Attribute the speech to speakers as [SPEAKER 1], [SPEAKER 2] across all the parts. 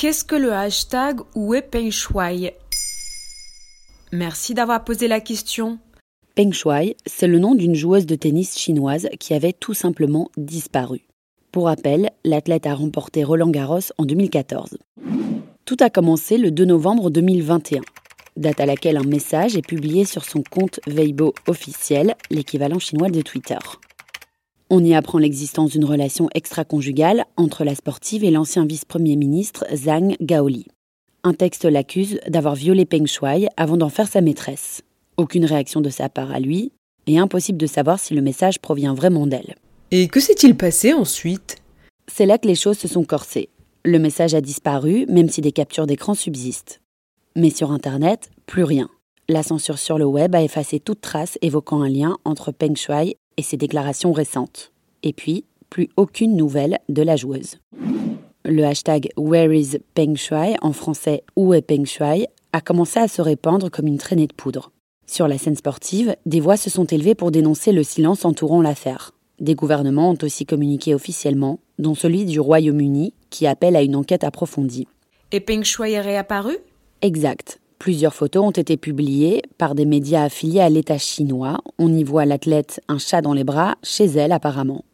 [SPEAKER 1] Qu'est-ce que le hashtag Wu Peng Shuai Merci d'avoir posé la question.
[SPEAKER 2] Peng Shuai, c'est le nom d'une joueuse de tennis chinoise qui avait tout simplement disparu. Pour rappel, l'athlète a remporté Roland Garros en 2014. Tout a commencé le 2 novembre 2021, date à laquelle un message est publié sur son compte Weibo officiel, l'équivalent chinois de Twitter. On y apprend l'existence d'une relation extra-conjugale entre la sportive et l'ancien vice-premier ministre Zhang Gaoli. Un texte l'accuse d'avoir violé Peng Shuai avant d'en faire sa maîtresse. Aucune réaction de sa part à lui, et impossible de savoir si le message provient vraiment d'elle.
[SPEAKER 1] Et que s'est-il passé ensuite?
[SPEAKER 2] C'est là que les choses se sont corsées. Le message a disparu, même si des captures d'écran subsistent. Mais sur Internet, plus rien. La censure sur le web a effacé toute trace évoquant un lien entre Peng Shuai et ses déclarations récentes. Et puis, plus aucune nouvelle de la joueuse. Le hashtag Where is Peng Shuai, en français Où est Peng Shuai, a commencé à se répandre comme une traînée de poudre. Sur la scène sportive, des voix se sont élevées pour dénoncer le silence entourant l'affaire. Des gouvernements ont aussi communiqué officiellement, dont celui du Royaume-Uni, qui appelle à une enquête approfondie.
[SPEAKER 1] Et Peng Shuai est réapparu?
[SPEAKER 2] Exact. Plusieurs photos ont été publiées par des médias affiliés à l'État chinois. On y voit l'athlète un chat dans les bras, chez elle apparemment.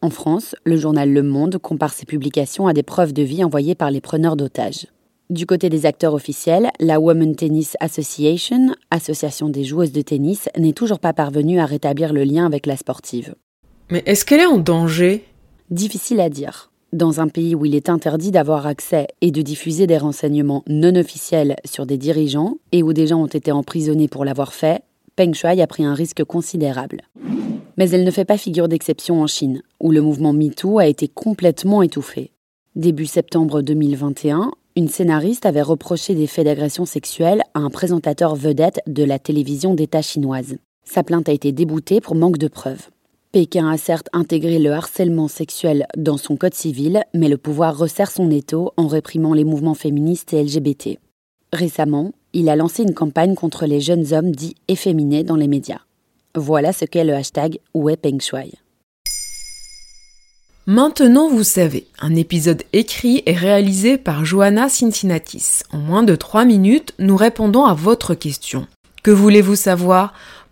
[SPEAKER 2] En France, le journal Le Monde compare ces publications à des preuves de vie envoyées par les preneurs d'otages. Du côté des acteurs officiels, la Women Tennis Association, association des joueuses de tennis, n'est toujours pas parvenue à rétablir le lien avec la sportive.
[SPEAKER 1] Mais est-ce qu'elle est en danger?
[SPEAKER 2] Difficile à dire. Dans un pays où il est interdit d'avoir accès et de diffuser des renseignements non officiels sur des dirigeants et où des gens ont été emprisonnés pour l'avoir fait, Peng Shuai a pris un risque considérable. Mais elle ne fait pas figure d'exception en Chine, où le mouvement MeToo a été complètement étouffé. Début septembre 2021, une scénariste avait reproché des faits d'agression sexuelle à un présentateur vedette de la télévision d'État chinoise. Sa plainte a été déboutée pour manque de preuves. Pékin a certes intégré le harcèlement sexuel dans son code civil, mais le pouvoir resserre son étau en réprimant les mouvements féministes et LGBT. Récemment, il a lancé une campagne contre les jeunes hommes dits efféminés dans les médias. Voilà ce qu'est le hashtag Peng Shuai.
[SPEAKER 1] Maintenant vous savez, un épisode écrit et réalisé par Johanna Cincinnatis. En moins de 3 minutes, nous répondons à votre question. Que voulez-vous savoir?